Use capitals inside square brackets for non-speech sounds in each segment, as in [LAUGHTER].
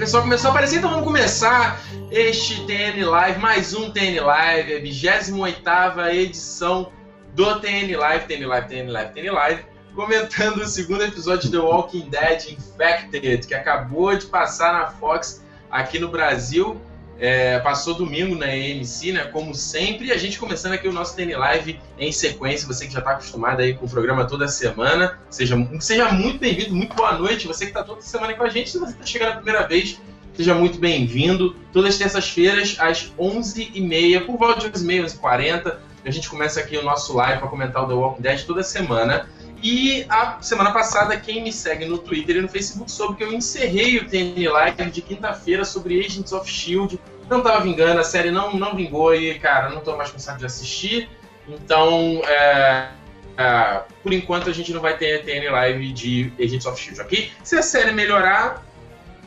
Pessoal começou a aparecer, então vamos começar este TN Live, mais um TN Live, a 28 edição do TN Live, TN Live, TN Live, TN Live, comentando o segundo episódio de The Walking Dead Infected, que acabou de passar na Fox aqui no Brasil. É, passou domingo na AMC, né? Como sempre, e a gente começando aqui o nosso TN Live em sequência. Você que já está acostumado aí com o programa toda semana, seja, seja muito bem-vindo, muito boa noite. Você que está toda semana com a gente, se você está chegando a primeira vez, seja muito bem-vindo. Todas as terças-feiras, às 11h30, por volta de 11h30, 11h40, a gente começa aqui o nosso live para comentar o The Walking Dead toda semana. E a semana passada, quem me segue no Twitter e no Facebook soube que eu encerrei o TN Live de quinta-feira sobre Agents of Shield. Não tava vingando, a série não, não vingou e, cara, não tô mais com saco de assistir. Então, é, é, por enquanto, a gente não vai ter TN Live de Agents of Shield aqui. Se a série melhorar,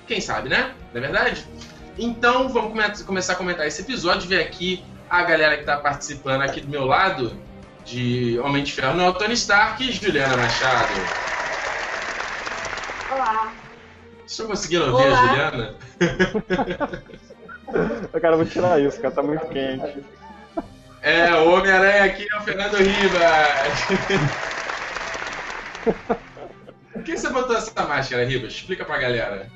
quem sabe, né? Não é verdade? Então, vamos come começar a comentar esse episódio. Ver aqui a galera que tá participando aqui do meu lado de Homem de Ferro não é o Tony Stark e Juliana Machado. Olá. Vocês estão conseguindo ouvir Olá. a Juliana? Cara, eu vou tirar isso, cara, tá muito quente. É, o Homem-Aranha aqui é o Fernando Ribas. Por que você botou essa máscara, Ribas? Explica pra galera.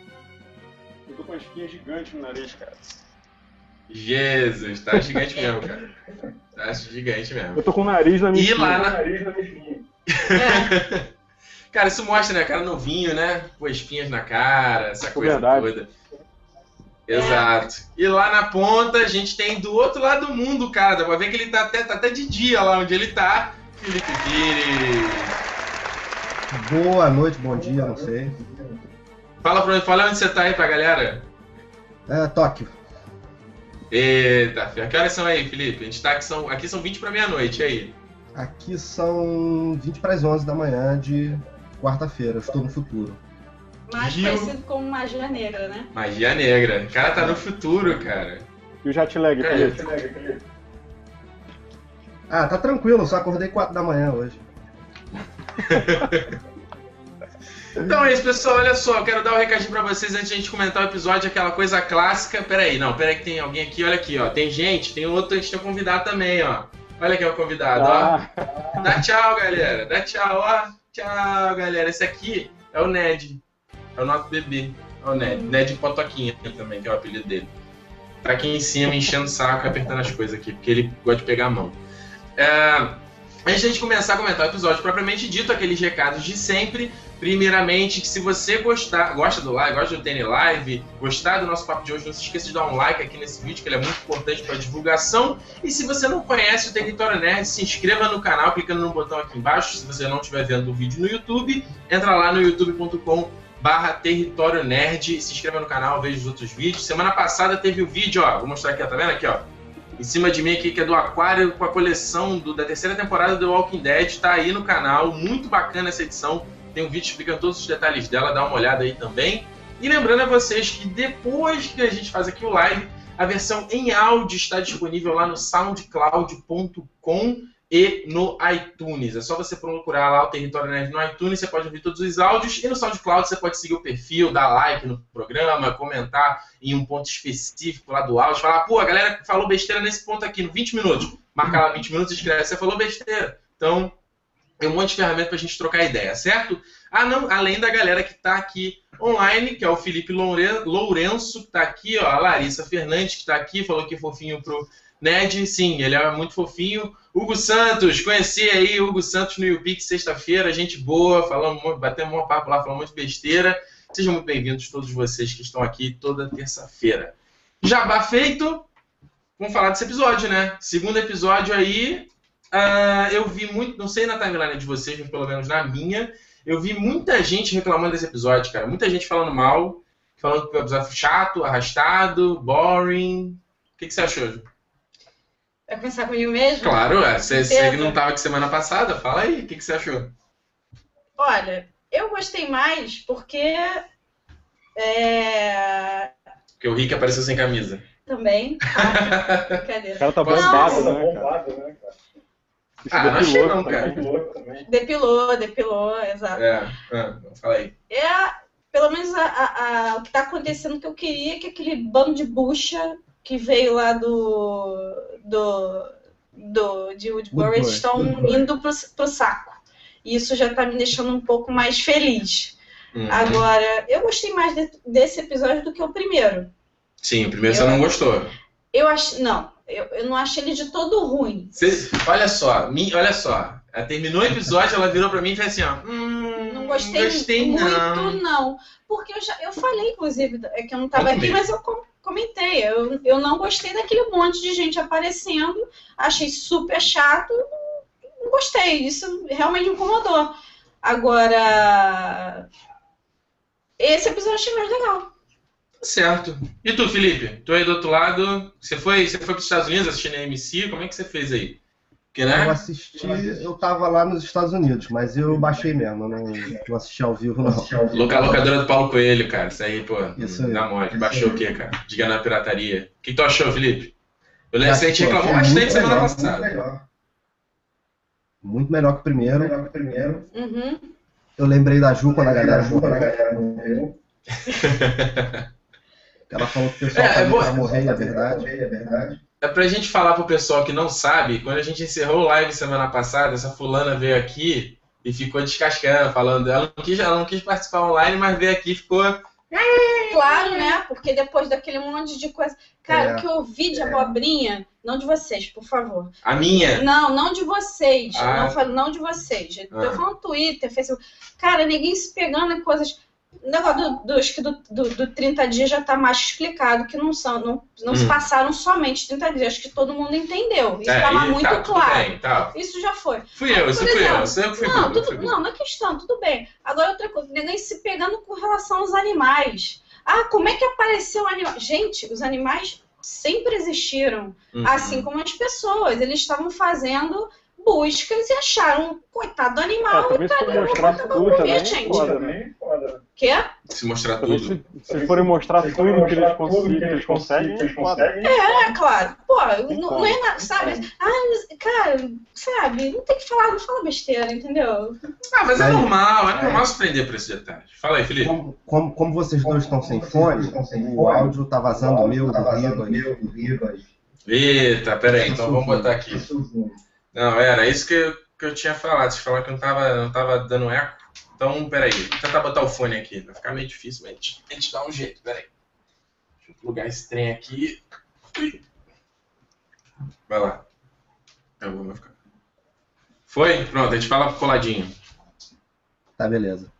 Eu tô com uma espinha gigante no nariz, cara. Jesus, tá gigante mesmo, cara. Tá gigante mesmo. Eu tô com o nariz na minha E lá na- nariz na minha espinha. [LAUGHS] Cara, isso mostra, né? Cara novinho, né? Com espinhas na cara, essa coisa Verdade. toda. Exato. E lá na ponta a gente tem do outro lado do mundo, cara. Dá pra ver que ele tá até, tá até de dia lá onde ele tá. Felipe Pires. Boa noite, bom dia, não sei. Fala pra mim, fala onde você tá aí pra galera. É, Tóquio. Eita, filho. Que horas são aí, Felipe? A gente tá aqui, são, aqui são 20 pra meia-noite, e aí? Aqui são 20 para as 11 da manhã de quarta-feira. Eu Estou no futuro. Mais Gil. conhecido como magia negra, né? Magia negra. O cara tá no futuro, cara. E o jet lag, É. Felipe? Ah, tá tranquilo, eu só acordei 4 da manhã hoje. [LAUGHS] Então é isso, pessoal. Olha só, eu quero dar um recadinho pra vocês antes de a gente comentar o episódio, aquela coisa clássica. Pera aí, não, pera aí que tem alguém aqui, olha aqui, ó. Tem gente, tem outro, a gente tem um convidado também, ó. Olha aqui o convidado, ó. Ah, Dá tchau, galera. Dá tchau, ó. Tchau, galera. Esse aqui é o Ned. É o nosso bebê. É o Ned. Ned Potoquinha também, que é o apelido dele. Tá aqui em cima enchendo o saco, apertando as coisas aqui, porque ele gosta de pegar a mão. É, Antes de a gente começar a comentar o episódio propriamente dito, aqueles recados de sempre. Primeiramente, que se você gostar, gosta do live, gosta do TN Live, gostar do nosso papo de hoje, não se esqueça de dar um like aqui nesse vídeo, que ele é muito importante para divulgação. E se você não conhece o Território Nerd, se inscreva no canal clicando no botão aqui embaixo. Se você não estiver vendo o vídeo no YouTube, entra lá no youtube.com barra Território Nerd, se inscreva no canal, veja os outros vídeos. Semana passada teve o vídeo, ó, vou mostrar aqui, ó, tá vendo aqui, ó? Em cima de mim aqui, que é do Aquário, com a coleção do- da terceira temporada do Walking Dead, tá aí no canal, muito bacana essa edição. Tem um vídeo explicando todos os detalhes dela, dá uma olhada aí também. E lembrando a vocês que depois que a gente faz aqui o live, a versão em áudio está disponível lá no soundcloud.com e no iTunes. É só você procurar lá o Território Nerd no iTunes, você pode ouvir todos os áudios. E no SoundCloud você pode seguir o perfil, dar like no programa, comentar em um ponto específico lá do áudio. Falar, pô, a galera falou besteira nesse ponto aqui, no 20 minutos. Marca lá 20 minutos e escreve, você falou besteira. Então, tem um monte de ferramenta pra gente trocar ideia, certo? Ah, não, além da galera que tá aqui online, que é o Felipe Loure- Lourenço, que tá aqui, ó, a Larissa Fernandes, que tá aqui, falou que é fofinho pro Ned, sim, ele é muito fofinho. Hugo Santos, conheci aí Hugo Santos no YouPix sexta-feira, gente boa, falamos, batemos um papo lá, falando muito besteira. Sejam muito bem-vindos todos vocês que estão aqui toda terça-feira. Jabá feito, vamos falar desse episódio, né? Segundo episódio aí, ah, eu vi muito, não sei na timeline de vocês, mas pelo menos na minha, eu vi muita gente reclamando desse episódio, cara. Muita gente falando mal, falando que o episódio foi chato, arrastado, boring. O que, que você achou, Ju? Vai começar comigo mesmo? Claro, é, você, você não tava aqui semana passada, fala aí, o que, que você achou? Olha, eu gostei mais porque. É. Porque o Rick apareceu sem camisa. Também. Ah, [LAUGHS] o cara tá bombado, Não. né, cara? Se Ah, não achei depilou não, cara. Depilou, depilou, exato. É, ah, fala aí. É, pelo menos a- a- a- o que tá acontecendo que eu queria é que aquele bando de bucha que veio lá do. do. do de Woodbury estão indo pro, pro saco. E isso já tá me deixando um pouco mais feliz. Uhum. Agora, eu gostei mais de- desse episódio do que o primeiro. Sim, o primeiro você Eu- não gostou. Eu acho. Não, eu, eu não achei ele de todo ruim. Você- olha só, mi- olha só. Ela terminou o episódio, ela virou pra mim e fez assim, ó. Hum, Não gostei, gostei muito, não. não. Porque eu já eu falei, inclusive, é que eu não Conta aqui, mas eu com- comentei. Eu, eu não gostei daquele monte de gente aparecendo. Achei super chato. Não, não gostei. Isso realmente me incomodou. Agora. Esse episódio eu achei mais legal. Certo. E tu, Felipe? Tu aí do outro lado, você foi, você foi pros Estados Unidos assistindo a MC, como é que você fez aí? Porque, Eu né? assisti, eu tava lá nos Estados Unidos, mas eu baixei mesmo, eu não, não assisti ao vivo, não. Loca, locadora do Paulo Coelho, cara. Isso aí, pô, Isso aí. dá mole. Baixou aí. o quê, cara? Diga na pirataria. O que tu achou, Felipe? Eu lembro que a gente reclamou bastante semana passada. Muito melhor. Muito melhor que o primeiro. Uhum. Eu lembrei da Ju quando a galera morreu. [LAUGHS] Ela falou que o pessoal É, é bom- que ia morrer, e é verdade. É pra gente falar pro pessoal que não sabe, quando a gente encerrou o live semana passada, essa fulana veio aqui e ficou descascando, falando, ela não quis, ela não quis participar online, mas veio aqui e ficou. Claro, né? Porque depois daquele monte de coisa. Cara, É. o que eu vi de abobrinha, não de vocês, por favor. A minha. Não, não de vocês. Ah. Não falo não de vocês. Eu Ah. tô falando Twitter, Facebook. Cara, ninguém se pegando em coisas. O negócio do, do, acho que do, do, do 30 dias já tá mais explicado, que não são, não, não se Hum. passaram somente 30 dias. Acho que todo mundo entendeu. Isso É, tava e muito tá, claro. bem, tá. Isso já foi. Fui eu, isso Por fui eu, exemplo, que fui Não, tudo, fui não, não é questão, tudo bem. Agora outra coisa, ninguém se pegando com relação aos animais. Ah, como é que apareceu o animal? Gente, os animais sempre existiram. Uhum. Assim como as pessoas. Eles estavam fazendo buscas e acharam coitado do É, animal. se vou tudo morrer, também, é gente. foda, né? Quê? Se mostrar tudo. se, se forem mostrar tudo que eles conseguem, que eles conseguem, é foda. É, claro. Pô, não, não é nada, sabe? Ah, mas, cara, sabe? Não tem que falar, não fala besteira, entendeu? Ah, mas é normal, é normal se prender por esses detalhes. Fala aí, Felipe. Como, como, como vocês dois estão sem fone, o áudio tá vazando o meu, do Ribas. Eita, peraí, então vamos botar aqui. Não, era isso que eu, que eu tinha falado. Vocês falaram que não tava, não tava dando eco. Então, peraí. Vou tentar botar o fone aqui. Vai ficar meio difícil, mas a gente, a gente dá um jeito. Peraí. Deixa eu plugar esse trem aqui. Ui. Vai lá. Eu vou ficar. Foi? Pronto, a gente fala coladinho. Tá, beleza.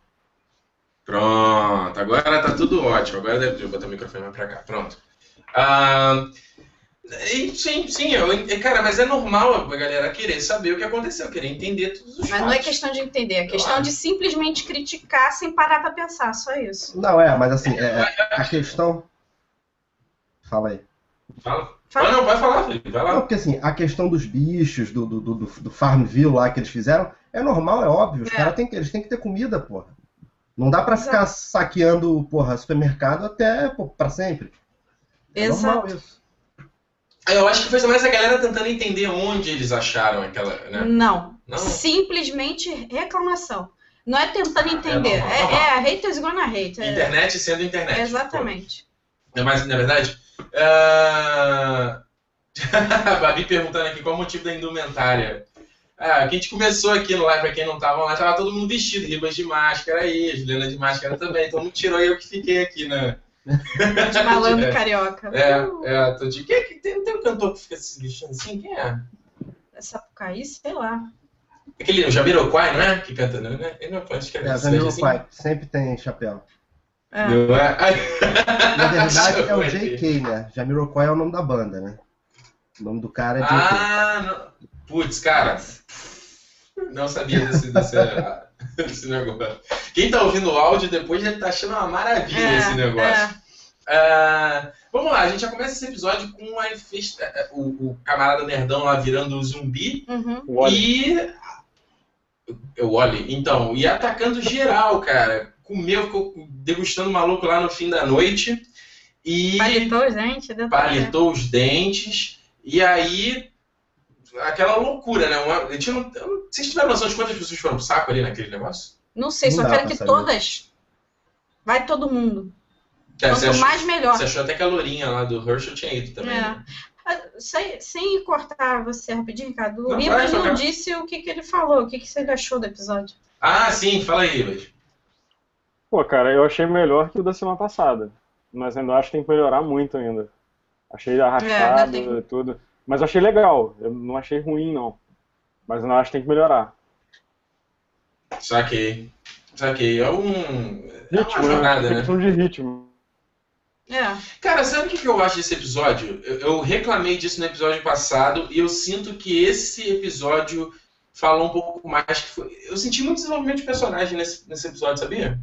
Pronto, agora tá tudo ótimo. Agora deve botar o microfone mais pra cá. Pronto. Ah, sim, sim, eu, e, cara, mas é normal a galera querer saber o que aconteceu, querer entender todos os Mas não é questão de entender, é questão de simplesmente criticar sem parar pra pensar, só isso. Não, é, mas assim, é, é, a questão. Fala aí. Fala. Fala. Ah, não, pode falar, Felipe. Vai Não, lá. porque assim, a questão dos bichos, do, do, do, do Farmville lá que eles fizeram, é normal, é óbvio. Os É. caras têm que, eles têm que ter comida, porra. Não dá pra Exato. ficar saqueando, porra, supermercado até, pô, pra sempre. É normal Exato. isso. Eu acho que foi mais a galera tentando entender onde eles acharam aquela. Né? Não. Não? Simplesmente reclamação. Não é tentando entender. normal, É, normal. é, haters gonna hate. É, Internet sendo internet. exatamente. É mais, na verdade. ah, [LAUGHS] a Babi perguntando aqui qual o motivo da indumentária. Ah, que a gente começou aqui no live, pra quem não tava lá, tava todo mundo vestido, Ribas de máscara aí, Juliana de máscara também, todo mundo tirou eu que fiquei aqui, né? [LAUGHS] De malandro carioca. É, é, tô de. Quem, é que- tem, tem um cantor que fica se vestindo assim? Quem é? Sapucaí, sei lá. Aquele, o Jamiroquai, não é? Que canta, né? Ele não pode escrever É, veste Jamiroquai, sempre tem chapéu. É. Não é? Na verdade, é o. [LAUGHS] JK, né? Jamiroquai é o nome da banda, né? O nome do cara é JK. Ah, não. Putz, cara. Não sabia desse, desse, [LAUGHS] [LAUGHS] desse negócio. Quem tá ouvindo o áudio depois já tá achando uma maravilha É, esse negócio. é. Ah, vamos lá, a gente já começa esse episódio com a infesta, o, o camarada nerdão lá virando zumbi Uhum. E. O Oli, então, e atacando geral, cara. Comeu, ficou degustando o maluco lá no fim da noite. E Palitou, deu pra ver. palitou os dentes, e aí aquela loucura, né? Uma, a gente não, eu não- vocês tiveram noção de quantas pessoas foram pro saco ali naquele negócio? Não sei, Não só dá quero que saber. todas Vai todo mundo. É, Quanto achou, mais, melhor. você achou até que a Lourinha lá do Herschel tinha ido também. É. né? Ah, Sem, sem cortar você rapidinho, Ricardo. O Não, não disse o que, que ele falou, o que, que ele achou do episódio. Ah, sim, fala aí, Ribas. Pô, cara, eu achei melhor que o da semana passada. Mas ainda acho que tem que melhorar muito ainda. Achei arrastado ainda tem- e tudo. Mas eu achei legal. Eu não achei ruim, não. Mas ainda acho que tem que melhorar. Saquei. Saquei. É um. É uma Ritmo, jornada, né? né? De ritmo. É. Cara, sabe o que que eu acho desse episódio? Eu, eu reclamei disso no episódio passado e eu sinto que esse episódio falou um pouco mais. Que foi... Eu senti muito desenvolvimento de personagem nesse, nesse episódio, sabia?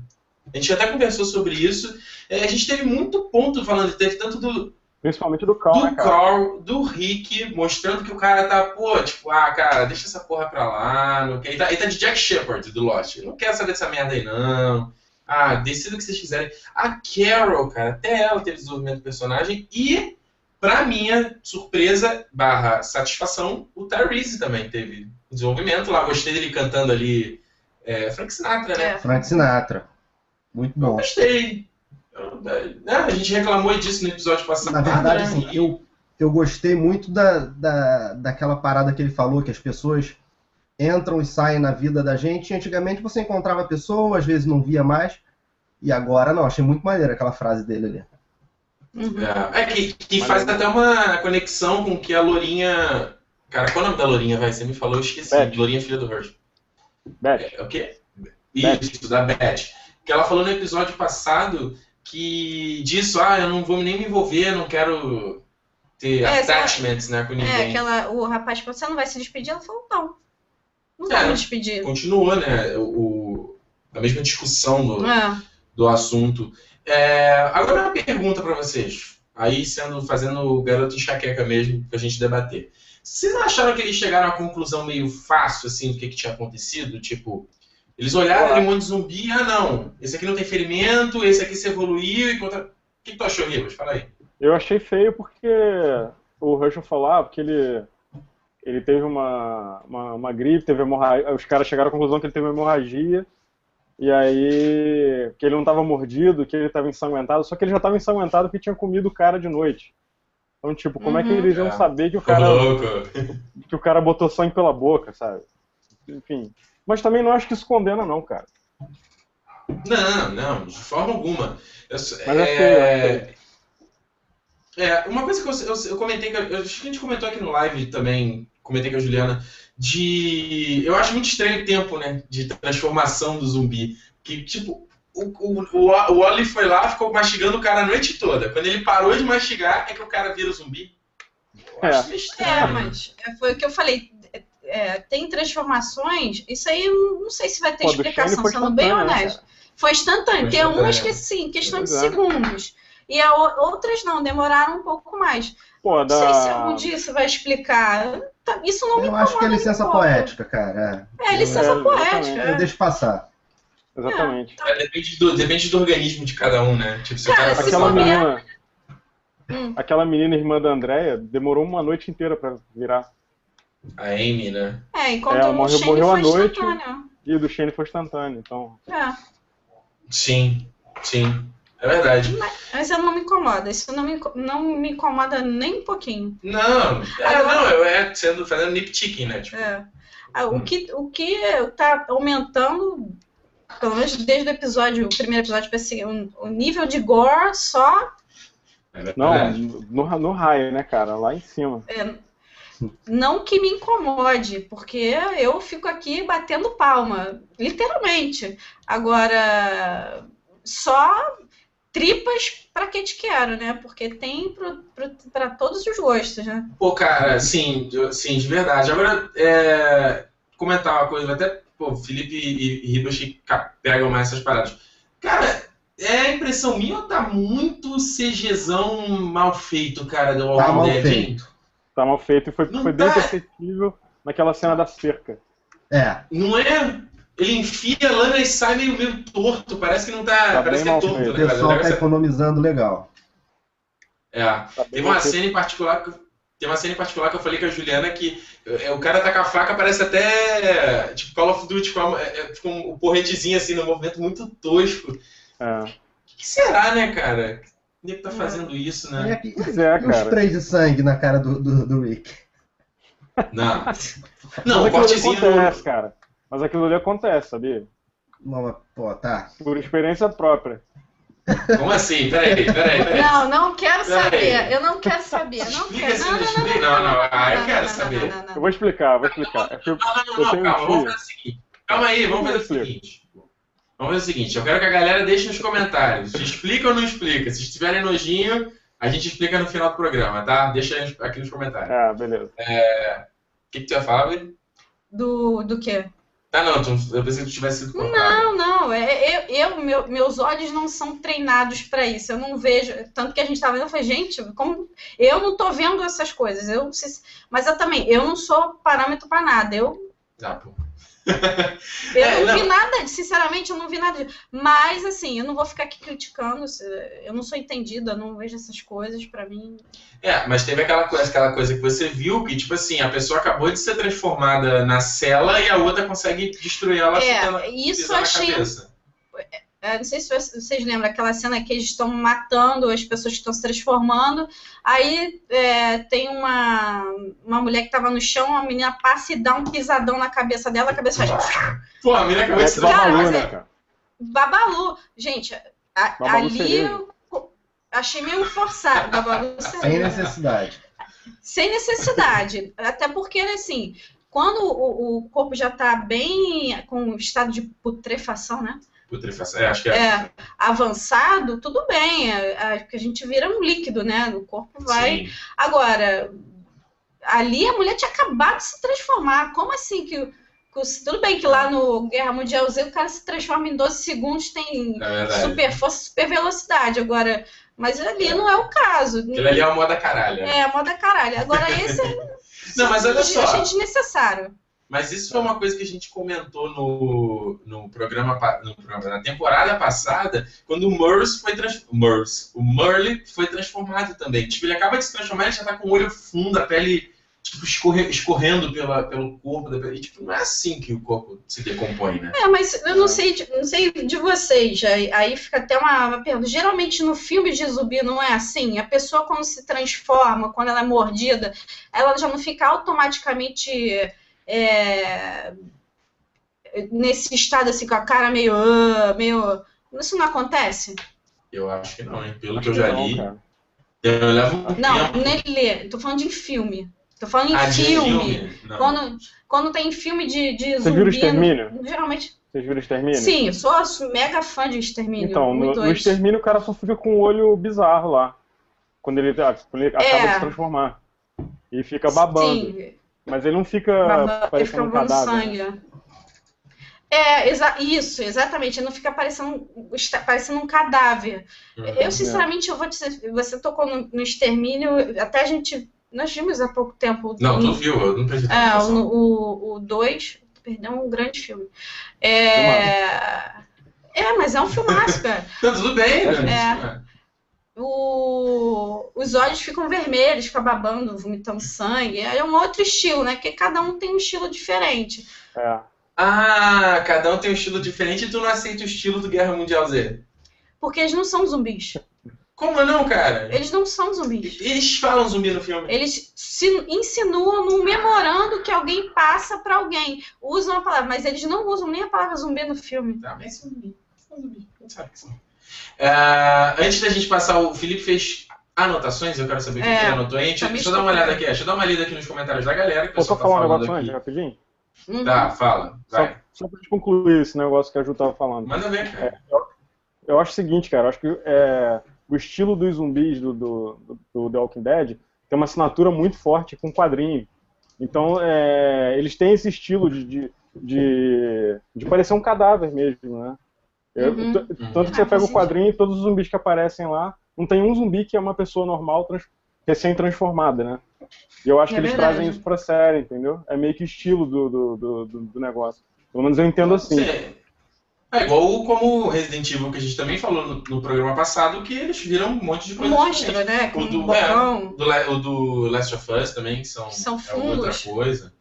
A gente até conversou sobre isso. É, a gente teve muito ponto falando, teve tanto do, Principalmente do Carl, né, do cara? Carl, do Rick, mostrando que o cara tá, pô, tipo, ah, cara, deixa essa porra pra lá. Não quer... ele, tá, ele tá de Jack Shepard do Lost. Eu não quero saber dessa merda aí, não. Ah, decida o que vocês quiserem. A Carol, cara, até ela teve desenvolvimento do personagem. E, pra minha surpresa barra satisfação, o Tyrese também teve desenvolvimento lá. Gostei dele cantando ali é, Frank Sinatra, né? É. Frank Sinatra. Muito bom. Gostei. Né, a gente reclamou disso no episódio passado. Na verdade, né? assim, eu, eu gostei muito da, da, daquela parada que ele falou, que as pessoas entram e saem na vida da gente. Antigamente você encontrava a pessoa, às vezes não via mais. E agora não, achei muito maneiro aquela frase dele ali. Uhum. É, é que, que faz até uma conexão com que a Lourinha. Cara, qual é o nome da Lourinha? Vai, você me falou, eu esqueci. Beth. Lourinha, filha do Hershey. Beth, É, o quê? Beth. Isso, da Beth. Que ela falou no episódio passado que disso, ah, eu não vou nem me envolver, não quero ter É, attachments né, com É, ninguém. aquela, o rapaz falou, você não vai se despedir? Ela falou, não. Não É. vou me despedir. Continua, né? O, a mesma discussão do, É. do assunto. É, agora uma pergunta pra vocês. Aí sendo fazendo o garoto enxaqueca mesmo pra gente debater. Vocês acharam que eles chegaram a uma conclusão meio fácil assim do que, que tinha acontecido? Tipo, eles olharam Olá. ali um monte de zumbi, ah não, esse aqui não tem ferimento, esse aqui se evoluiu e contra. O que, que tu achou, Ribas? Fala aí. eu achei feio porque o Herschel falou, ah, porque ele, ele teve uma, uma, uma gripe, teve hemorragia. Os caras chegaram à conclusão que ele teve uma hemorragia. E aí, que ele não estava mordido, que ele estava ensanguentado, só que ele já estava ensanguentado porque tinha comido o cara de noite. Então, tipo, como é que Uhum. eles iam É. saber que o cara louco. que o cara botou sangue pela boca, sabe? Enfim. Mas também não acho que isso condena, não, cara. Não, não, de forma alguma. Eu, Mas é feio, é É, uma coisa que eu, eu, eu comentei, que eu, acho que a gente comentou aqui no live também, comentei com a Juliana, de. Eu acho muito estranho o tempo, né? De transformação do zumbi. Que, tipo, o, o, o, o Oli foi lá, ficou mastigando o cara a noite toda. Quando ele parou de mastigar, é que o cara vira zumbi. Eu acho É, estranho. mas é, foi o que eu falei. É, tem transformações, isso aí eu não sei se vai ter Pô, explicação, sendo bem né, honesto. Foi instantâneo. Tem umas que sim, questão de é. segundos. E a outras não, demoraram um pouco mais. Pô, Não sei se da. algum dia isso vai explicar. Tá, Isso não me Eu acho que é incomoda licença poética, cara. É, licença É, poética. exatamente. Eu é. deixo passar. Exatamente. É, depende, do, depende do organismo de cada um, né? Tipo, se Cara, cara Aquela menina. Hum. Aquela menina irmã da Andrea demorou uma noite inteira pra virar. A Amy, né? É, enquanto Ela o morreu- Shane morreu à noite. E o do Shane foi instantâneo. Então. É. Sim, sim. É verdade. Mas eu não me incomoda. Isso não me, não me incomoda nem um pouquinho. Não, é, não, eu é sendo fazendo nip-ticking, né? Tipo, É. Ah, o, que, o que tá aumentando, pelo menos desde o episódio, o primeiro episódio, vai ser um- o nível de gore só. é Não, no, no raio, né, cara? Lá em cima. Não que me incomode, porque eu fico aqui batendo palma, literalmente. Agora, só tripas pra que te quero, né? Porque tem pra todos os gostos, né? Pô, cara, sim, de- sim, de verdade. Agora, é, comentar uma coisa, até, pô, Felipe e, e Ribas que ca- pegam mais essas paradas. Cara, é impressão minha ou tá muito CGzão mal feito, cara, do Tá Walking mal Dead, hein? feito. Tá mal feito e foi, Não foi bem tá. perceptível naquela cena da cerca. É, Não é? Ele enfia a lâmina e sai meio, meio torto, parece que não tá. Tá parece que bem é mal torto, o né, cara? O pessoal tá economizando legal. é. Tá bem Tem uma cena em particular que tem uma cena em particular que eu falei com a Juliana que é, o cara tá com a faca, parece até tipo Call of Duty, com a- é, é, com o porretezinho assim, no movimento muito tosco. É. O que será, né, cara? Nego tá fazendo isso, E, né? aqui, Pois é, e o cara. spray de sangue na cara do, do, do Rick. Não. [LAUGHS] Mas Não, ali cortezinho. acontece, cara. Mas aquilo ali acontece, sabia? Não, mas, pô, tá. Por experiência própria. Como assim? Peraí, peraí, peraí. Não, não quero Peraí. saber. Eu não quero saber. Não Explica quero. Não, não, não, explica- não, não, não, ah, eu não, quero não, saber. não, não, não, Eu vou explicar, vou explicar. É Não, não, não, tenho calma, um vamos tio. fazer o seguinte. Calma aí, vamos fazer o Explica. seguinte. Vamos fazer o seguinte, eu quero que a galera deixe nos comentários. Explica ou não explica? Se tiverem nojinho, a gente explica no final do programa, tá? Deixa aqui nos comentários. Ah, beleza. O que, que tu ia falar? Do, do quê? Tá, não, tu, eu pensei que tu tivesse sido cortado. Não, não. é- Eu, eu- meu- meus olhos não são treinados pra isso. Eu não vejo. Tanto que a gente tava vendo, eu falei, gente, como. Eu não tô vendo essas coisas. Eu, se- mas eu também, eu não sou parâmetro pra nada. Eu, Ah, pô. Eu É, não, não. vi nada, sinceramente, eu não vi nada. Mas, assim, eu não vou ficar aqui criticando. Eu não sou entendida, eu não vejo essas coisas. Pra mim. É, mas teve aquela coisa, aquela coisa que você viu que, tipo assim, a pessoa acabou de ser transformada na cela e a outra consegue destruir ela É, isso eu achei. cabeça. É, não sei se vocês lembram aquela cena que eles estão matando as pessoas que estão se transformando. Aí é, tem uma, uma mulher que estava no chão, a menina passa e dá um pisadão na cabeça dela, a cabeça faz [LAUGHS] Pô, a menina acabou É de Cara, Babalu, mas né, é- cara? babalu. Gente, a- Babalu ali eu achei meio forçado. Babalu [LAUGHS] Sem necessidade. Sem necessidade. Até porque, assim, quando o, o corpo já está bem com estado de putrefação, né? É, acho que é. é, avançado, tudo bem, é, é, porque a gente vira um líquido, né? O corpo vai. Sim. Agora, ali a mulher tinha acabado de se transformar. Como assim que. tudo bem que lá no Guerra Mundial Z o cara se transforma em 12 segundos, tem É super força, super velocidade. Agora, mas ali não é o caso. Aquele ali é uma moda caralho. né? É, moda caralho. Agora esse [LAUGHS] Não, mas olha só. achei desnecessário. Mas isso foi uma coisa que a gente comentou no, no, programa, no programa, na temporada passada, quando o Murs foi transformado. O Murley foi transformado também. Tipo, ele acaba de se transformar, ele já tá com o olho fundo, a pele tipo, escorre- escorrendo pela, pelo corpo. Da pele. E, tipo, não é assim que o corpo se decompõe, né? É, mas eu não sei, de- não sei de vocês. Aí fica até uma, uma pergunta. Geralmente no filme de zumbi não é assim. A pessoa quando se transforma, quando ela é mordida, ela já não fica automaticamente é, nesse estado assim com a cara meio, ah, meio. Isso não acontece? Eu acho que não, hein? Pelo que Acho eu já não, li. cara. Eu levo um Não, tempo. nele. Tô falando de filme. Tô falando em Ah, de filme. Não. Quando, quando tem filme de, de Vocês zumbi. Extermínio? Geralmente. Vocês viram Extermínio? Sim, eu sou mega fã de Extermínio. Então, um no, no. Extermínio o cara só fica com o olho bizarro lá. Quando ele, ah, quando ele acaba É. de se transformar. E fica babando. Sim, Mas ele não fica parecendo fica um cadáver. sangue. É, exa isso, exatamente. Ele não fica parecendo, parecendo um cadáver. Uhum. Eu, sinceramente, eu vou dizer, você tocou no, no extermínio, até a gente. Nós vimos há pouco tempo. Não, tu viu, eu não prestei É, o 2, perdão, um grande filme. É, é mas é um filmaço, cara. Não, [LAUGHS] tudo bem, né? É. O- os olhos ficam vermelhos, fica babando, vomitando sangue. É um outro estilo, né? Porque cada um tem um estilo diferente. É. Ah, cada um tem um estilo diferente e tu não aceita o estilo do Guerra Mundial Z. Porque eles não são zumbis. Como não, cara? Eles não são zumbis. Eles falam zumbi no filme. Eles se insinuam num memorando que alguém passa pra alguém. Usam a palavra, mas eles não usam nem a palavra zumbi no filme. Tá, mas zumbi. São zumbi. A gente sabe que são. Ah, antes da gente passar, o Felipe fez anotações, eu quero saber o que É, ele anotou aí. Deixa, tá deixa eu dar uma olhada aqui, deixa eu dar uma lida aqui nos comentários da galera. Que Posso tá falar um negócio antes, aqui. rapidinho? Uhum. Tá, fala. Só, Vai. só pra gente concluir esse negócio que a Ju tava falando. Manda ver, cara. Eu acho o seguinte, cara, eu acho que é, o estilo dos zumbis do, do, do- do The Walking Dead tem uma assinatura muito forte com quadrinho. Então, é, eles têm esse estilo de, de, de, de parecer um cadáver mesmo, né? Eu- Uhum. t- Tanto que você Ah, pega o quadrinho e todos os zumbis que aparecem lá, não tem um zumbi que é uma pessoa normal trans- recém-transformada, né? E eu acho É que eles verdade. trazem isso pra série, entendeu? É meio que estilo do, do, do, do- do negócio. Pelo menos eu entendo assim. Sim. É igual como o Resident Evil, que a gente também falou no, no programa passado, que eles viram um monte de coisa monstro, diferente. né? Com O do- um bocão. Do, do Last of Us também, que são, São é outra coisa.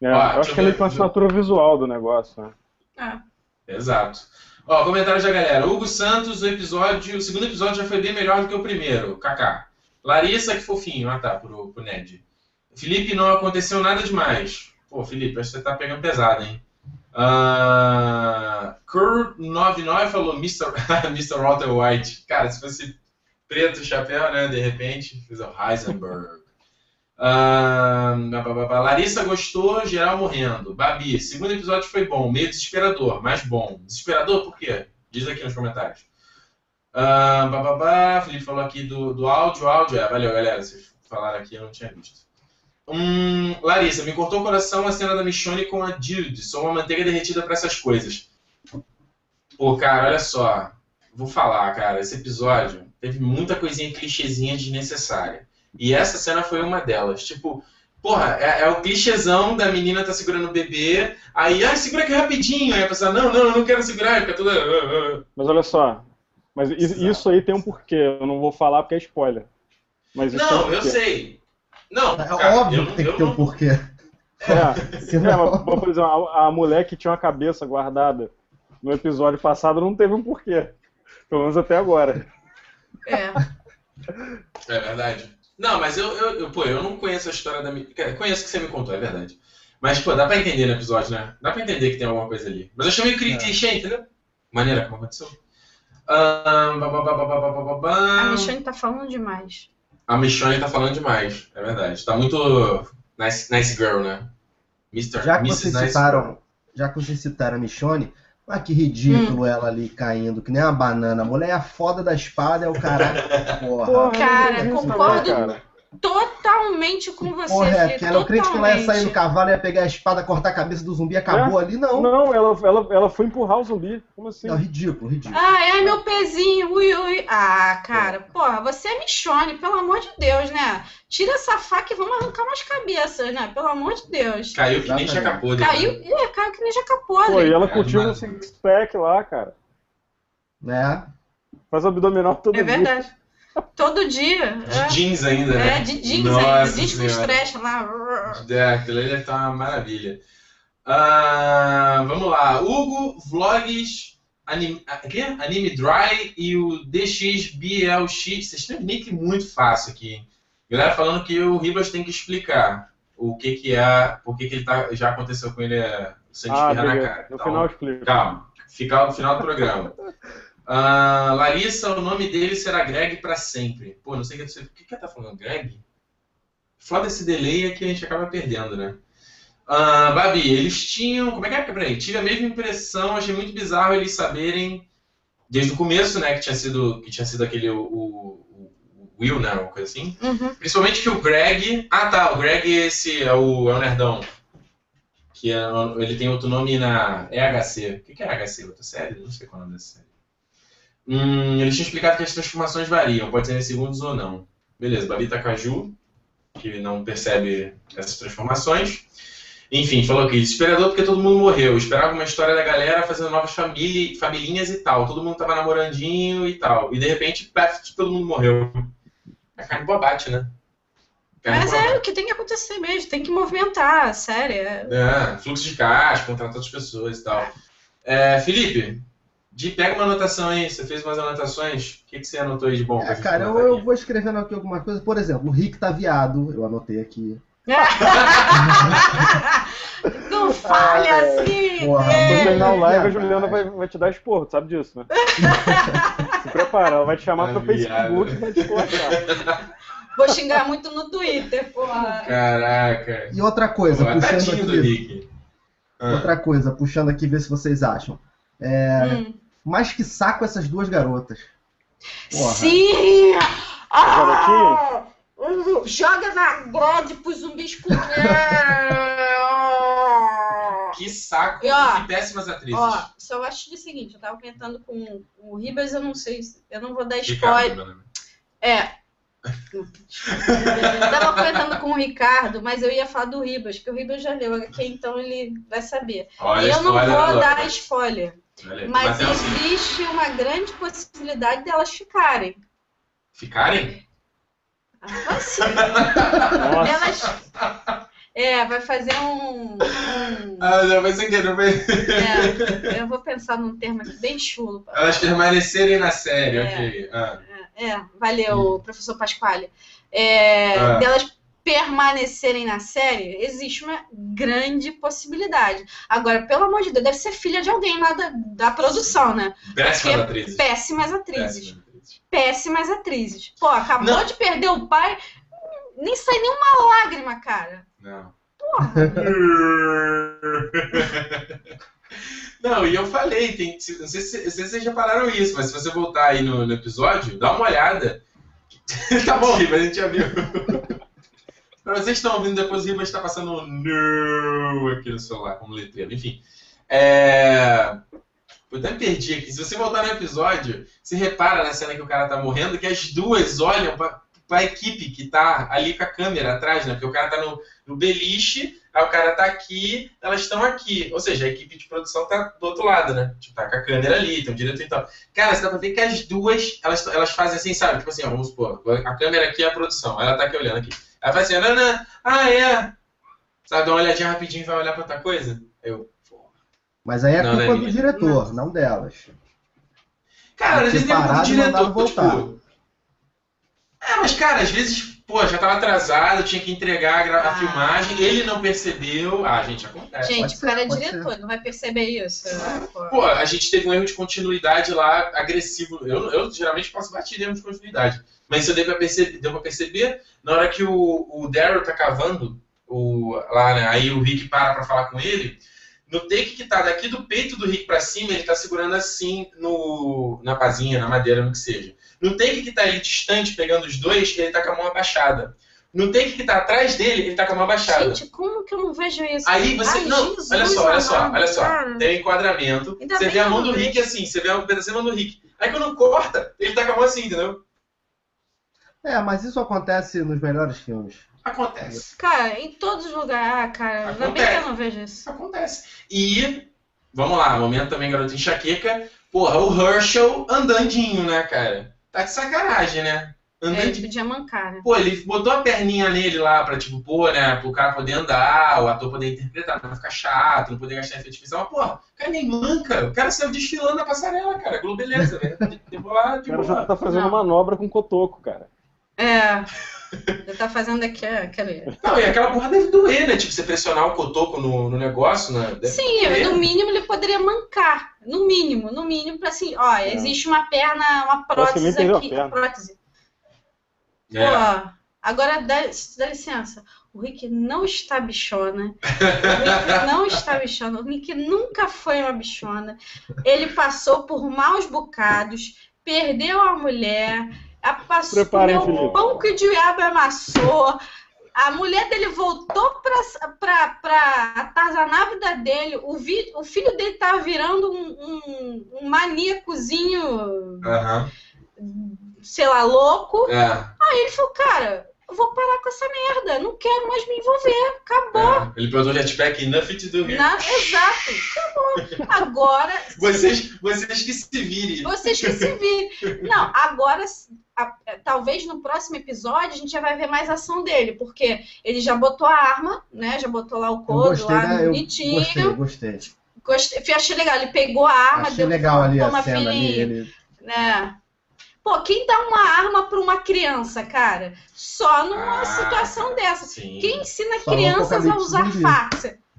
É, Ó, eu deixa acho eu que ele tem uma assinatura visual do negócio, né? Ah, Exato. Ó, comentários da galera. Hugo Santos, o episódio, o segundo episódio já foi bem melhor do que o primeiro. Kaká. Larissa, que fofinho. Ah, tá, pro, pro Ned. Felipe, não aconteceu nada demais. Pô, Felipe, acho que você tá pegando pesado, hein? Uh, Cur99 falou Mr. [LAUGHS] Mr. Walter White. Cara, se fosse preto chapéu, né? De repente, fez o Heisenberg. Uh, Larissa gostou, geral morrendo. Babi, segundo episódio foi bom, meio desesperador, mas bom. Desesperador por quê? Diz aqui nos comentários. Uh, bababá, Felipe falou aqui do, do áudio, áudio. É, valeu, galera. Vocês falaram aqui, eu não tinha visto. Hum, Larissa, me cortou o coração a cena da Michonne com a Jude. Sou uma manteiga derretida para essas coisas. Pô, cara, olha só. Vou falar, cara. Esse episódio teve muita coisinha clichêzinha desnecessária. E essa cena foi uma delas. Tipo, porra, é, é o clichêzão da menina tá segurando o bebê, aí, ah, segura aqui rapidinho. Aí a pessoa, não, não, eu não quero segurar, fica toda. Ah, ah. Mas olha só, mas isso aí tem um porquê. Eu não vou falar porque é spoiler. Mas não, um eu sei. Não, é cara, óbvio que tem que ter um porquê. É, [LAUGHS] é por exemplo, a, a, mulher que tinha uma cabeça guardada no episódio passado não teve um porquê. Pelo menos até agora. É. É verdade. Não, mas eu, eu, eu, pô, eu não conheço a história da minha. Conheço que você me contou, é verdade. Mas, pô, dá pra entender no episódio, né? Dá pra entender que tem alguma coisa ali. Mas eu chamei é. clichê, entendeu? Maneira como aconteceu. Um, a Michonne tá falando demais. A Michonne tá falando demais, é verdade. Tá muito nice, nice girl, né? Mr. Já que Mrs. vocês nice citaram, girl. já que vocês citaram a Michonne, ah, que ridículo hum. ela ali caindo, que nem uma banana. A mulher é a foda da espada, é o caralho. [LAUGHS] Porra. Porra cara, concordo. Cara totalmente com você. Porra, é aquela. Eu creio que ela ia sair no cavalo, ia pegar a espada, cortar a cabeça do zumbi, acabou é? ali, não. Não, ela, ela, ela foi empurrar o zumbi. Como assim? Não, ridículo, ridículo. Ah, é meu pezinho, ui, ui. Ah, cara, é. porra, você é Michone, pelo amor de Deus, né? Tira essa faca e vamos arrancar umas cabeças, né? Pelo amor de Deus. Caiu que nem jacapô. Caiu, é, caiu que nem jacapô. Pô, e ela curtiu um six-pack lá, cara. Né? Faz abdominal todo dia. É verdade. Todo dia. De é. jeans ainda, né? É, de jeans Nossa ainda. Jeans com stretch lá. É, aquilo ali deve estar uma maravilha. Uh, vamos lá. Hugo, Vlogs, Anime, Anime Dry e o DXBLX. Vocês têm um nick muito fácil aqui. Galera falando que o Ribas tem que explicar o que que é, por que que ele tá, já aconteceu com ele é, sem ah, na cara. No então, final explico. Calma, fica no final do programa. [LAUGHS] Uh, Larissa, o nome dele será Greg para sempre. Pô, não sei o que, o que, que ela tá falando, Greg? Foda esse delay é que a gente acaba perdendo, né? Uh, Babi, eles tinham. Como é que é? Peraí, tive a mesma impressão, achei muito bizarro eles saberem, desde o começo, né, que tinha sido, que tinha sido aquele. O, o, o Will, né? Uma coisa assim. Uhum. Principalmente que o Greg. Ah, tá, o Greg esse é o, é o Nerdão. Que é, ele tem outro nome na. É HC. O que é HC? Outra série? Não sei qual é o nome dessa série. Hum, eles tinham explicado que as transformações variam, pode ser em segundos ou não. Beleza, Babi Takaju, que não percebe essas transformações. Enfim, falou que desesperador porque todo mundo morreu. Esperava uma história da galera fazendo novas famílias e tal. Todo mundo tava namorandinho e tal. E de repente, paf, todo mundo morreu. É carne boa bate, né? Carne Mas é o que tem que acontecer mesmo, tem que movimentar, sério. É, é fluxo de caixa, contratar outras pessoas e tal. É, Felipe, de, pega uma anotação aí, você fez umas anotações. O que, que você anotou aí de bom? É, cara, eu, eu, vou escrevendo aqui alguma coisa. Por exemplo, o Rick tá viado, eu anotei aqui. [LAUGHS] Não fale ah, assim! Porra. Quando terminar o live, a Juliana vai, vai te dar esporro, sabe disso, né? [LAUGHS] Se prepara, ela vai te chamar pro Facebook e vai te esforçar. [LAUGHS] Vou xingar muito no Twitter, porra. Caraca. E outra coisa, Pô, puxando aqui. Ah. Outra coisa, puxando aqui, ver se vocês acham. É, hum. Mas que saco essas duas garotas. Porra. Sim! Ah! Joga na grade pros zumbis comer! [LAUGHS] que saco e, ó, que péssimas atrizes. Ó, só acho o seguinte, eu tava comentando com o Ribas, eu não sei, eu não vou dar spoiler. Ricardo, é, eu tava comentando com o Ricardo, mas eu ia falar do Ribas, que o Ribas já leu aqui, então ele vai saber. Olha e eu não vou dar spoiler. Mas existe uma grande possibilidade delas ficarem. Ficarem? Ah, assim. elas, É, vai fazer um. um- Ah, não, mas sem querer, vai... é, eu vou pensar num termo aqui bem chulo. Elas permanecerem na série, É. ok. Ah. É, valeu, professor Pasquale. É, Ah. Delas permanecerem na série, existe uma grande possibilidade. Agora, pelo amor de Deus, deve ser filha de alguém lá da, da produção, né? Péssimas Porque atrizes. Péssimas atrizes. Péssimas atrizes. Pô, acabou Não. de perder o pai, nem sai nenhuma lágrima, cara. Não. Porra. [LAUGHS] Não, e eu falei, tem, não, sei se, se vocês já pararam isso, mas se você voltar aí no, no episódio, dá uma olhada. [LAUGHS] tá bom, Ribas, a gente já viu. Pra vocês que estão ouvindo depois, o Ribas está passando no aqui no celular, como letreiro. Enfim. É... Eu até perdi aqui. Se você voltar no episódio, você repara na cena que o cara tá morrendo que as duas olham pra, pra equipe que tá ali com a câmera atrás, né? Porque o cara tá no, no beliche, aí o cara tá aqui, elas estão aqui. Ou seja, a equipe de produção tá do outro lado, né? Tipo, tá com a câmera ali, tem o diretor e tal. Cara, você dá pra ver que as duas, elas, elas fazem assim, sabe? Tipo assim, ó, vamos supor, a câmera aqui é a produção, ela tá aqui olhando aqui. Ela faz assim, não, não, ah, é. Sabe, dá uma olhadinha rapidinho e vai olhar pra outra coisa? Eu, pô. Mas aí é Não, culpa é do diretor, não delas. Cara, às vezes tem muito parado e diretor, voltar. tipo. É, mas cara, às vezes, pô, já tava atrasado, tinha que entregar a, Ah. filmagem, ele não percebeu. Ah, gente, acontece. Gente, o ser, cara é diretor, não vai perceber isso. Pô. Pô, a gente teve um erro de continuidade lá agressivo. Eu, eu geralmente passo batido em erro de continuidade. Mas isso deu pra perceber, deu pra perceber na hora que o, o Daryl tá cavando o, lá, né? Aí o Rick para pra falar com ele. No take que tá daqui do peito do Rick pra cima, ele tá segurando assim no, na pazinha, na madeira, no que seja. No take que tá ali distante, pegando os dois, ele tá com a mão abaixada. No take que tá atrás dele, ele tá com a mão abaixada. Gente, como que eu não vejo isso? Aí você. Ai, não, Jesus olha só, olha só, olha só. cara. Tem um enquadramento. Ainda você vê a mão do Rick assim, você vê um pedacinho da mão do Rick. Aí quando corta, ele tá com a mão assim, entendeu? É, mas isso acontece nos melhores filmes. Acontece. Cara, em todos os lugares. Ah, cara, ainda bem que Acontece. eu não vejo isso. Isso acontece. E, vamos lá, momento também, garoto enxaqueca. Porra, o Herschel andandinho, né, cara? Tá de sacanagem, né? É, ele podia mancar, né? Pô, ele botou a perninha nele lá pra, tipo, pô, né, pro cara poder andar, o ator poder interpretar, pra não ficar chato, não poder gastar efeito especial. Mas, porra, o cara nem manca. O cara saiu desfilando na passarela, cara. Globo beleza, velho. Lá, O de cara já tá fazendo Não. manobra com cotoco, cara. É. [LAUGHS] Ele tá fazendo aqui aquele. Não, e aquela porra deve doer, né? Tipo, você pressionar o cotoco no, no negócio, né? Deve Sim, doer. no mínimo ele poderia mancar. No mínimo, no mínimo, pra assim, ó, existe uma perna, uma prótese aqui. perna. Prótese. É. Pô, agora dá, dá licença. O Rick não está bichona. [LAUGHS] O Rick não está bichona. O Rick nunca foi uma bichona. Ele passou por maus bocados, perdeu a mulher, a passou Preparem, comeu Felipe. pão que o diabo amassou. A mulher dele voltou pra, pra, pra atazanar a vida dele. O, vi, o filho dele tava virando um, um, um maníacozinho, Aham. sei lá, louco. É. Aí ele falou, cara, eu vou parar com essa merda, não quero mais me envolver, acabou. É. Ele perguntou jetpack, nothing to do here. Na- exato, acabou. Agora, Vocês, vocês que se virem. vocês que se virem. Não, agora, talvez no próximo episódio a gente já vai ver mais ação dele, porque ele já botou a arma, né, já botou lá o gostei, lá né? Eu bonitinho. gostei, gostei. Gostei, achei legal, ele pegou a arma, Achei deu legal ali a cena ali. Ele... né? Pô, quem dá uma arma pra uma criança, cara? Só numa Ah, situação dessa. Sim. Quem ensina Só crianças a usar zumbi.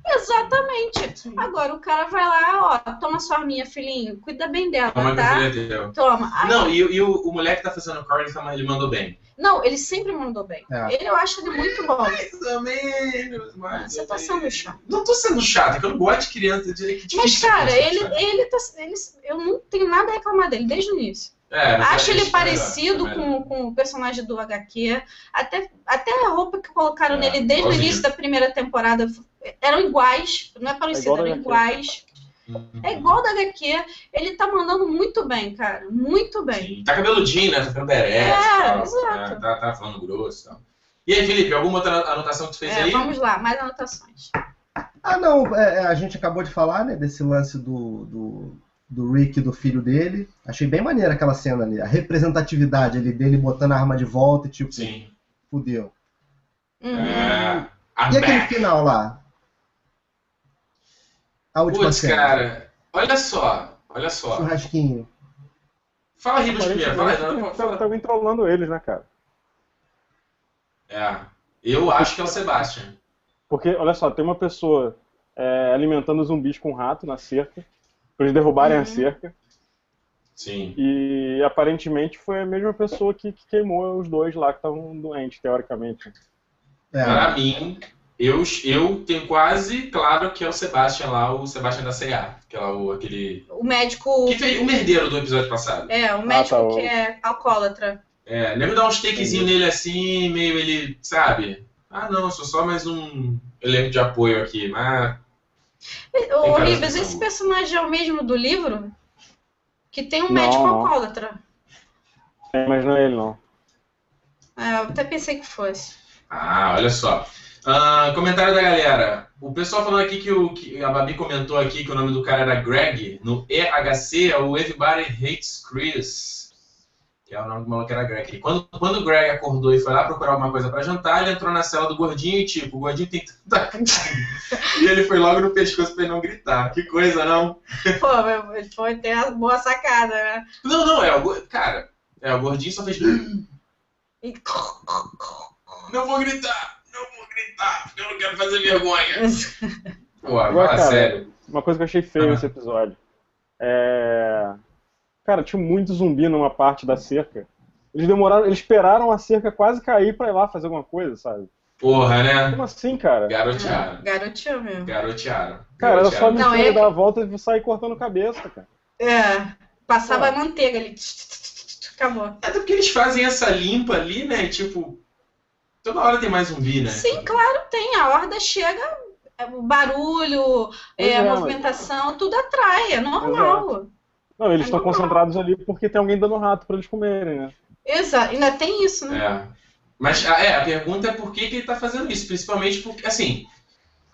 Exatamente. Agora o cara vai lá, ó, toma sua arminha, filhinho, cuida bem dela, é que tá? Toma. Ai, Não, e, e o, o moleque que tá fazendo o Corey, ele mandou bem. não, ele sempre mandou bem. É. Ele eu acho ele muito bom. Mais ou menos, Ah, mais Você ou tá sendo chato. Não tô sendo chato, é que eu não gosto de criança. É difícil Mas, cara, de ele, ele tá. Ele, eu não tenho nada a reclamar dele desde o início. É, mas Acho é ele isso, parecido é melhor. com, com o personagem do HQ. Até, até a roupa que colocaram É, nele desde o início da primeira temporada eram iguais. Não é parecido, da eram iguais. É igual da HQ. Ele tá mandando muito bem, cara. Muito bem. Sim. Tá cabeludinho, né? Tá ficando berete É, tal. exato. É, tá, tá falando grosso e tal. E aí, Felipe, alguma outra anotação que tu fez É, aí? vamos lá, mais anotações. Ah, não, é, é, a gente acabou de falar, né, desse lance do, do, do Rick e do filho dele. Achei bem maneira aquela cena ali, a representatividade ali dele botando a arma de volta e tipo, Sim. fudeu. Uhum. É. I'm E aquele back. final lá? A última Putz, cena. cara, olha só, olha só. Churrasquinho. Fala Ribas primeiro, fala não, fala. alguém trollando eles, né, cara? É, eu acho que é o Sebastian. Porque, olha só, tem uma pessoa é, alimentando zumbis com rato na cerca, pra eles derrubarem Uhum. a cerca, Sim. e aparentemente foi a mesma pessoa que, que queimou os dois lá que estavam doentes, teoricamente. É. Pra mim, eu, eu tenho quase claro que é o Sebastian lá, o Sebastian da C&A, que é lá o, aquele... O médico. Que fez o merdeiro do episódio passado. É, o médico tá, o- que é alcoólatra. É, nego dá uns takezinhos nele assim, meio ele, sabe? Ah, não, sou só mais um elenco de apoio aqui, mas... Ô, Ribas, esse personagem é o mesmo do livro? Que tem um Não, médico não. alcoólatra. É, mas não é ele, não. É, eu até pensei que fosse. Ah, olha só. Ah, comentário da galera. O pessoal falando aqui que, o, que a Babi comentou aqui que o nome do cara era Greg. No EHC é o Everybody Hates Chris. Que é o nome do maluco que era Greg. E quando, quando o Greg acordou e foi lá procurar alguma coisa pra jantar, ele entrou na cela do gordinho e tipo, o gordinho tem tanta E ele foi logo no pescoço pra ele não gritar. Que coisa, não? Pô, foi ter a boa sacada, né? Não, não, é o Cara, é, o gordinho só fez. [LAUGHS] Não vou gritar! Gritar! porque Eu não quero fazer vergonha! [LAUGHS] Pô, Agora, cara, sério. Uma coisa que eu achei feio Ah. nesse episódio. É... Cara, tinha muito zumbi numa parte da cerca. Eles demoraram, eles esperaram a cerca quase cair pra ir lá fazer alguma coisa, sabe? Porra, né? Como assim, cara? Garotearam. Garotinho mesmo. Garotearam. Cara, era só Garotearam. Não, mentira é- dar a volta e sair cortando cabeça, cara. É. Passava Pô. a manteiga ali. Acabou. Até porque eles fazem essa limpa ali, né? Tipo, toda hora tem mais zumbi, né? Sim, claro, tem. A horda chega, é, o barulho, é, a é, mas- movimentação, tudo atrai, é normal. Não, eles É estão concentrados ali porque tem alguém dando rato pra eles comerem, né? Exato, ainda tem isso, né? É. Mas a, é, a pergunta é por que, que ele tá fazendo isso? Principalmente porque, assim,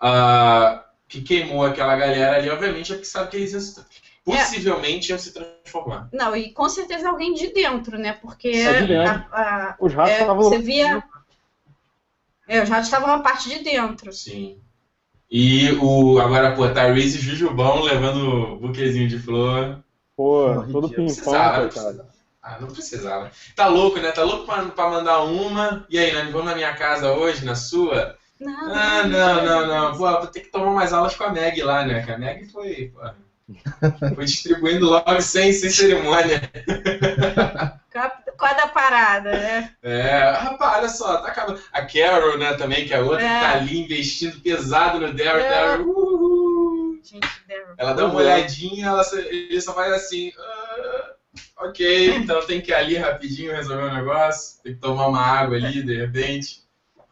a, que queimou aquela galera ali, obviamente, é porque sabe que eles iam possivelmente iam se transformar. Não, e com certeza alguém de dentro, né? Porque É de dentro. a- a- Os ratos é, estavam você via. É, os ratos estavam na parte de dentro. Sim. E o, agora, pô, Tyrese e Jujubão levando o buquezinho de flor. Pô, todo pimpão, Precisava, não coitado. precisava. Ah, não precisava. Tá louco, né? Tá louco pra, pra mandar uma. E aí, Nani, vamos na minha casa hoje, na sua? Não, Ah, não, não, não. Pô, vou ter que tomar mais aulas com a Meg lá, né? Que a Meg foi, pô, foi distribuindo logo sem, sem cerimônia. Qual é da parada, né? É, rapaz, olha só, tá acabando. A Carol, né, também, que é a outra, É. que tá ali investindo pesado no Daryl. É. Daryl, uhul. Gente, Daryl. Ela dá uma olhadinha, ela só, ele só faz assim. "Ah, ok, então tem que ir ali rapidinho resolver um negócio. Tem que tomar uma água ali, de repente.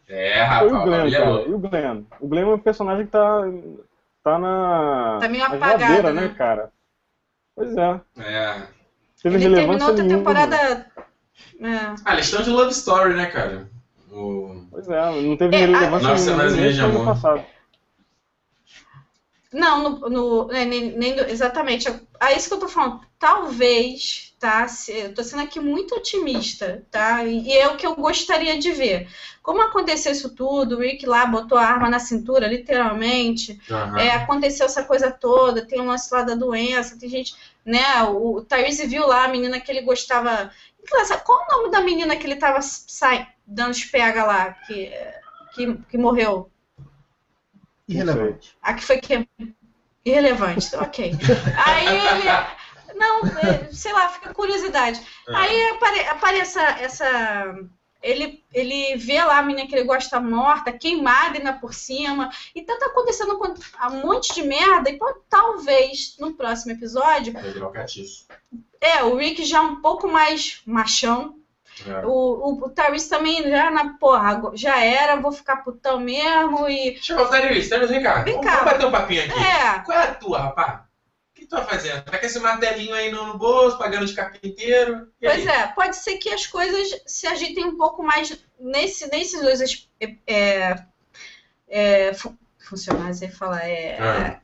É, rapaz, o Glenn, é cara? louco. E o Glenn? O Glenn é um personagem que tá, tá na, Tá meio apagado, né? né, cara? Pois é. É. Teve Ele terminou outra nenhuma. temporada. É. Ah, eles estão de Love Story, né, cara? O... Pois é, não teve É, a- relevância Nove nenhuma. e desde o ano amor. passado. Não, no, no- é, nem, nem exatamente. É isso que eu tô falando. Talvez, tá? Se- Eu tô sendo aqui muito otimista, tá? E, e é o que eu gostaria de ver. Como aconteceu isso tudo, o Rick lá botou a arma na cintura, literalmente. Aham. É, aconteceu essa coisa toda, tem um lance lá da doença, tem gente, né? O, o Tyrese viu lá a menina que ele gostava. Qual o nome da menina que ele tava sai, dando os pega lá, que, que, que morreu? Irrelevante. A que foi que. Irrelevante, ok. Aí ele. Não, é, sei lá, fica curiosidade. É. Aí apare, aparece essa. essa- ele, ele vê lá a menina que ele gosta morta, queimada ainda por cima. Então tá acontecendo um monte de merda. Então talvez no próximo episódio. Catiço. É, o Rick já um pouco mais machão. É. O, o, o Tyrese também já na porra, já era, vou ficar putão mesmo. E. Chegou o Tyrese, Tyrese, vem cá. Vem cá. vamos bater um papinho aqui. É, Qual é a tua, rapaz? O que tu tá fazendo? Tá com esse martelinho aí no, bolso, pagando de carpinteiro? Pois é, pode ser que as coisas se agitem um pouco mais nesse, nesses dois es- é, é, fu- funcionários, aí fala, é, Ah.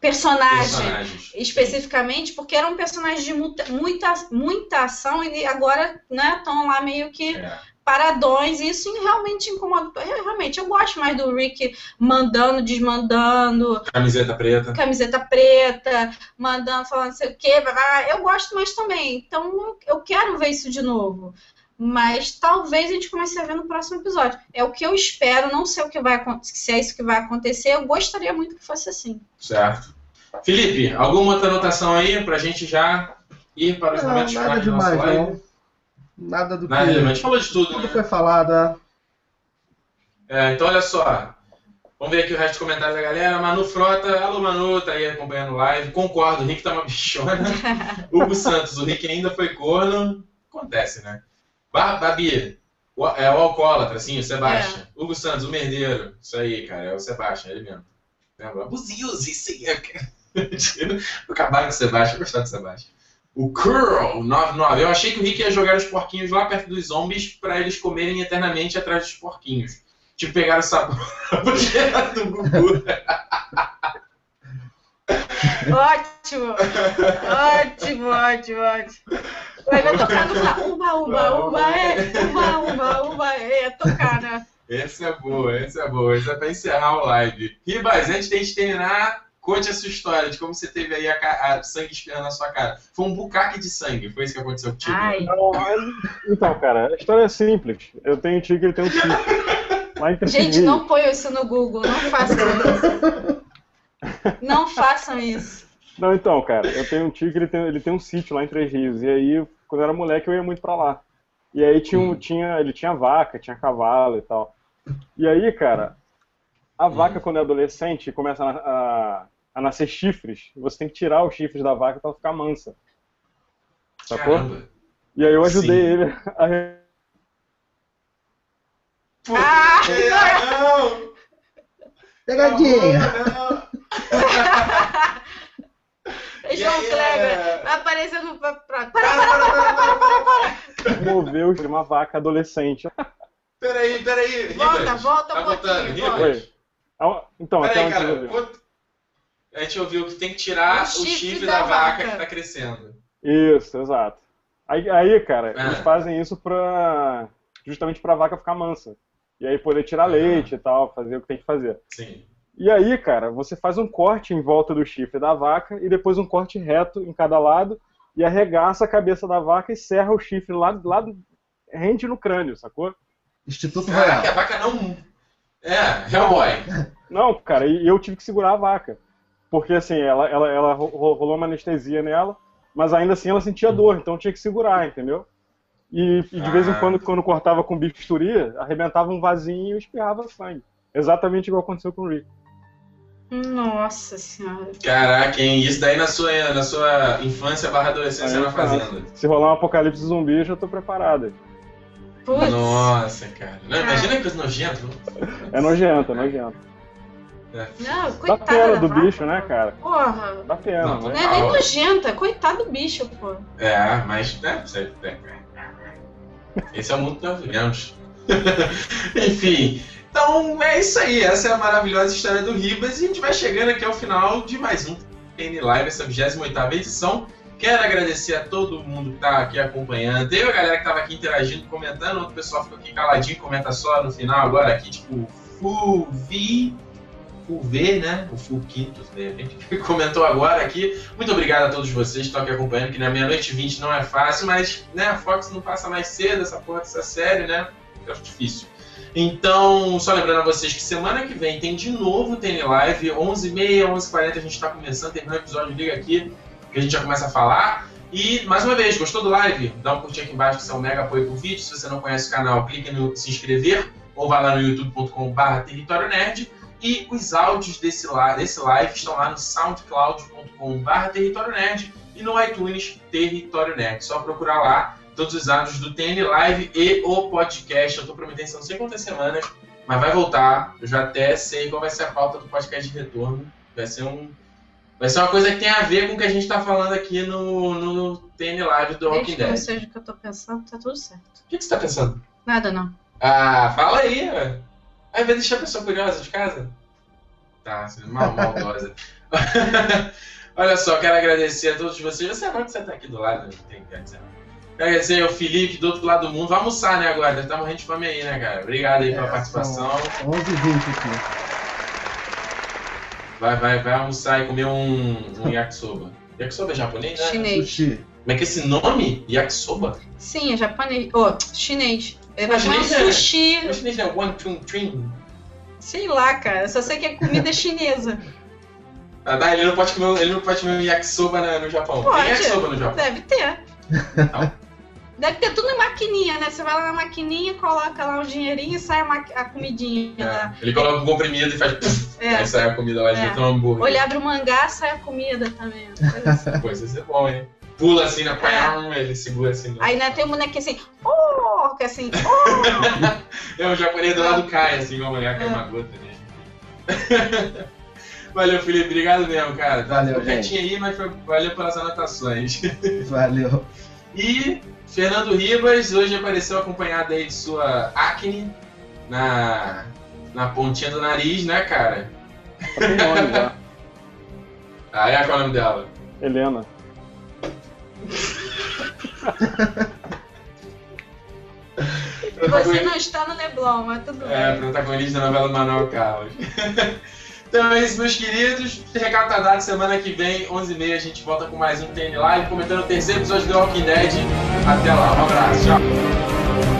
personagem Personagens. especificamente, porque era um personagem de muita, muita, muita ação e agora né, estão lá meio que É. paradões, e isso realmente incomoda. Eu, realmente, eu gosto mais do Rick mandando, desmandando, Camiseta preta. camiseta preta, mandando, falando não sei o quê, eu gosto mais também. Então eu- quero ver isso de novo. Mas talvez a gente comece a ver no próximo episódio. É o que eu espero, não sei o que vai acontecer, se é isso que vai acontecer. Eu gostaria muito que fosse assim. Certo. Felipe, alguma outra anotação aí pra gente já ir para os Não, momentos nada finais do nosso demais, live? não. Nada do Nada que. demais. A gente falou de tudo, Tudo né? foi falado. é. É, então, olha só. Vamos ver aqui o resto dos comentários da galera. Manu Frota, alô Manu, tá aí acompanhando o live. Concordo, o Rick tá uma bichona. [LAUGHS] Hugo Santos, o Rick ainda foi corno. Acontece, né? Ba- Babi, o, é o alcoólatra, sim, o Sebastião. Hugo Santos, o merdeiro. Isso aí, cara, é o Sebastião, ele mesmo. Lembra? Abusios, isso aí. é- Vou acabar com o Sebastião, eu gostar do Sebastião. O Curl, 99. Eu achei que o Rick ia jogar os porquinhos lá perto dos zombies pra eles comerem eternamente atrás dos porquinhos. Tipo, pegar o sabor [LAUGHS] do Gugu. Ótimo! ótimo, ótimo, ótimo. Vai vai tocar no Uba, uba, uba, é. Uba, uba, uba, é. Tocar, né? Essa é boa, essa é boa. Essa é pra encerrar o live. Ribas, antes de a gente terminar, conte a sua história de como você teve aí a, a sangue espirrando na sua cara. Foi um bucaque de sangue, foi isso que aconteceu contigo. Ai, Não, mas- então, cara, a história é simples. Eu tenho um tigre e ele tem um tigre. Lá em gente, não ponham isso no Google. Não façam isso. Não façam isso. Não, então, cara, eu tenho um tigre, ele tem, ele tem um sítio lá em Três Rios. E aí, quando eu era moleque, eu ia muito pra lá. E aí tinha, um- tinha, ele tinha vaca, tinha cavalo e tal. E aí, cara, a vaca, quando é adolescente, começa a, a, a nascer chifres, você tem que tirar os chifres da vaca pra ela ficar mansa. Sacou? Caramba. E aí eu ajudei Sim. ele a Ah! Não! Pegadinha! Não! João Kleber é? vai aparecer no. Para, para, mover os- uma vaca adolescente. Peraí, peraí. Volta, volta tá um voltando, pouquinho, Ribas. Oi. Ah, Então, até Peraí, onde cara. você viu? quanto- A gente ouviu que tem que tirar O o chifre chifre, da da, vaca, vaca. que tá crescendo. Isso, exato. Aí, aí cara, Ah. eles fazem isso pra. justamente pra vaca ficar mansa. E aí poder tirar Ah. leite e tal, fazer o que tem que fazer. Sim. E aí, cara, você faz um corte em volta do chifre da vaca e depois um corte reto em cada lado e arregaça a cabeça da vaca e serra o chifre lá, lá rende no crânio, sacou? Instituto Caraca, a vaca não. É, Hellboy. Não, cara, e eu tive que segurar a vaca. Porque assim, ela, ela, ela ro- ro- rolou uma anestesia nela, mas ainda assim ela sentia dor, então tinha que segurar, entendeu? E, e de vez em Ah. quando, quando cortava com bisturi, arrebentava um vasinho e espirrava sangue. Exatamente igual aconteceu com o Rick. Nossa senhora. Caraca, hein? Isso daí na sua, na sua infância barra adolescência na cara, fazenda. Se rolar um apocalipse zumbi, eu já tô preparado. Putz. Nossa, cara. Não, imagina que coisa nojenta. É nojento, é nojento. Não, Dá pena da do vaca. bicho, né, cara? Porra. Dá pena, Não, Não né? é nem ó. nojenta. Coitado do bicho, pô. É, mas, né, você- é. Esse é o mundo que nós vivemos. Enfim, então é isso aí. Essa é a maravilhosa história do Ribas. E a gente vai chegando aqui ao final de mais um TN Live, essa 28 edição. Quero agradecer a todo mundo que tá aqui acompanhando. Teve a galera que tava aqui interagindo, comentando. Outro pessoal ficou aqui caladinho, comenta só no final agora aqui, tipo, Fulvi. Fulver, né? O Full Quintos, de repente, [LAUGHS] que comentou agora aqui. Muito obrigado a todos vocês que estão aqui acompanhando, que na meia-noite e 20 não é fácil, mas né, a Fox não passa mais cedo, essa porra dessa série, né? É difícil. Então, só lembrando a vocês que semana que vem tem de novo TN Live, 11h30, 11h40 a gente está começando, terminou o episódio, liga aqui, que a gente já começa a falar. E, mais uma vez, gostou do live? Dá um curtir aqui embaixo, que isso é um mega apoio pro vídeo. Se você não conhece o canal, clique no se inscrever, ou vai lá no youtube.com.br Território Nerd. E os áudios desse, desse live estão lá no soundcloud.com.br Território Nerd e no iTunes Território Nerd. Só procurar lá todos os áudios do TN Live e o podcast. Eu tô prometendo, não sei quantas semanas, mas vai voltar. Eu já até sei qual vai ser a pauta do podcast de retorno. Vai ser um. Vai ser uma coisa que tem a ver com o que a gente tá falando aqui no, no TN Live do Walking Desde que não Dead. seja o que eu tô pensando, tá tudo certo. O que, que você tá pensando? Nada não. Ah, fala aí, ué. Aí vai deixar a pessoa curiosa de casa? Tá, você é mal, maldosa. [LAUGHS] Olha só, quero agradecer a todos vocês. Você é bom que você tá aqui do lado, não tem que dizer. Quero agradecer ao Felipe do outro lado do mundo. Vai almoçar, né, agora? Deve estar morrendo de fome aí, né, cara? Obrigado aí pela É, participação. são 11 h 20 aqui. Vai, vai, vai almoçar e comer um, um yakisoba. Yakisoba é japonês, né? Chinês. Sushi. Como é que é esse nome? Yakisoba? Sim, é japonês. Oh, chinês. Ele vai comer um Chinês é- sushi. Chinês é one, two, three. Sei lá, cara. Só sei que é comida [LAUGHS] chinesa. Ah, tá, ele não pode comer, ele não pode comer um yakisoba na- no Japão. Pode. Tem yakisoba no Japão. Deve ter. Não. Deve ter tudo em maquininha, né? Você vai lá na maquininha, coloca lá um dinheirinho e sai a, a comidinha. É, ele coloca um comprimido e faz. É. Aí sai a comida lá, É. tem um hambúrguer. Ou ele abre o mangá, sai a comida também. coisa [LAUGHS] assim. Pô, isso é bom, hein? Pula assim na pam, ele segura assim. no- Aí né, tem um bonequinho assim, oh, que assim, oh. [LAUGHS] É o japonês do lado cai, assim, igual a mulher cai uma gota dele. [LAUGHS] Valeu, Felipe. Obrigado mesmo, cara. Tá Valeu, um quietinho aí, mas foi- valeu pelas anotações. [LAUGHS] Valeu. E Fernando Ribas hoje apareceu acompanhado aí de sua acne na, na pontinha do nariz, né, cara? Tem nome já. Ah, é qual é o nome dela? Helena. Você não está no Neblon, mas tudo É, bem. protagonista da novela Manuel Carlos. então é isso, meus queridos. Recado tá dado. Semana que vem, 11h30, a gente volta com mais um TN Live, comentando o terceiro episódio do Walking Dead. Até lá, um abraço, tchau.